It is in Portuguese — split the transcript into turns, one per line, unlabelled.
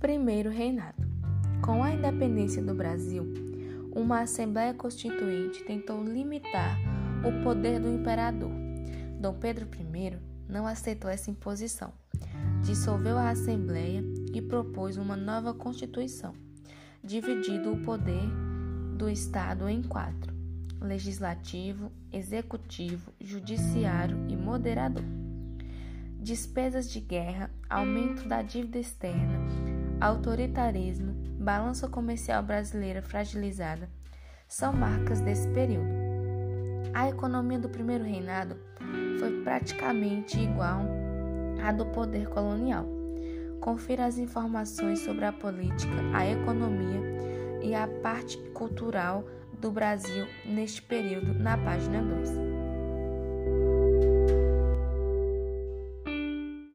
Primeiro Reinado. Com a independência do Brasil, uma Assembleia Constituinte tentou limitar o poder do imperador. Dom Pedro I não aceitou essa imposição, dissolveu a Assembleia e propôs uma nova Constituição, dividindo o poder do Estado em quatro: legislativo, executivo, judiciário e moderador. Despesas de guerra, aumento da dívida externa, autoritarismo, balança comercial brasileira fragilizada são marcas desse período. A economia do primeiro reinado foi praticamente igual à do poder colonial. Confira as informações sobre a política, a economia e a parte cultural do Brasil neste período na página 2.